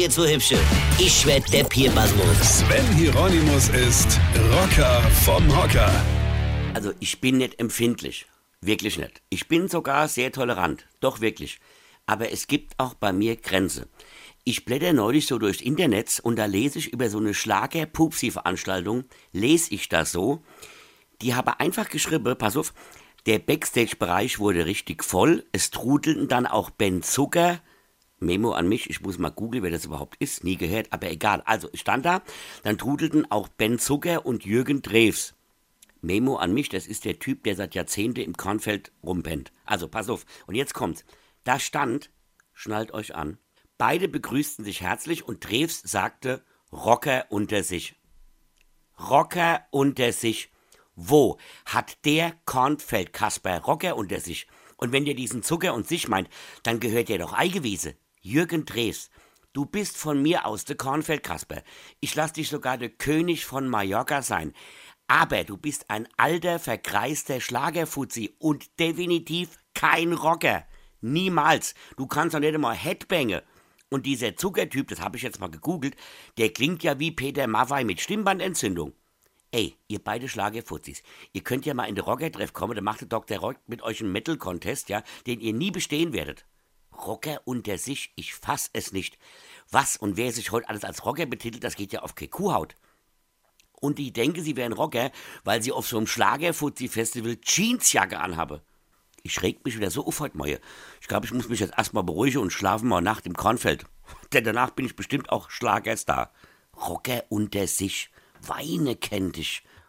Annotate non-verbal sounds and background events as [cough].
jetzt so hübsche. Ich werd der Pierpasmus. Sven Hieronymus ist Rocker vom Hocker. Also ich bin nicht empfindlich. Wirklich nicht. Ich bin sogar sehr tolerant. Doch wirklich. Aber es gibt auch bei mir Grenze. Ich blätter neulich so durchs Internet und da lese ich über so eine Schlager-Pupsi-Veranstaltung, lese ich das so. Die haben einfach geschrieben, pass auf, der Backstage-Bereich wurde richtig voll. Es trudelten dann auch Ben Zucker. Memo an mich, ich muss mal googeln, wer das überhaupt ist. Nie gehört, aber egal. Also, ich stand da, dann trudelten auch Ben Zucker und Jürgen Drews. Memo an mich, das ist der Typ, der seit Jahrzehnten im Kornfeld rumpennt. Also, pass auf. Und jetzt kommt's. Da stand, schnallt euch an, beide begrüßten sich herzlich und Drews sagte, Rocker unter sich. Rocker unter sich. Wo hat der Kornfeld Kasper Rocker unter sich? Und wenn ihr diesen Zucker und sich meint, dann gehört ihr doch Eigewiese. Jürgen Drees, du bist von mir aus der Kornfeld Kasper. Ich lass dich sogar der König von Mallorca sein. Aber du bist ein alter, verkreister Schlagerfuzzi und definitiv kein Rocker. Niemals. Du kannst doch nicht einmal Headbange. Und dieser Zuckertyp, das habe ich jetzt mal gegoogelt, der klingt ja wie Peter Maffei mit Stimmbandentzündung. Ey, ihr beide Schlagerfuzis, ihr könnt ja mal in den Rocker-Treff kommen, da macht der Dr. Rock mit euch einen Metal-Contest, ja, den ihr nie bestehen werdet. Rocker unter sich, ich fass es nicht. Was und wer sich heute alles als Rocker betitelt, das geht ja auf Kuhhaut. Und ich denke, sie wären Rocker, weil sie auf so einem Schlagerfuzzi-Festival Jeansjacke anhabe. Ich reg mich wieder so auf heute Morgen. Ich glaube, ich muss mich jetzt erstmal beruhigen und schlafen mal Nacht im Kornfeld. [laughs] Denn danach bin ich bestimmt auch Schlagerstar. Rocker unter sich. Weine kennt ich.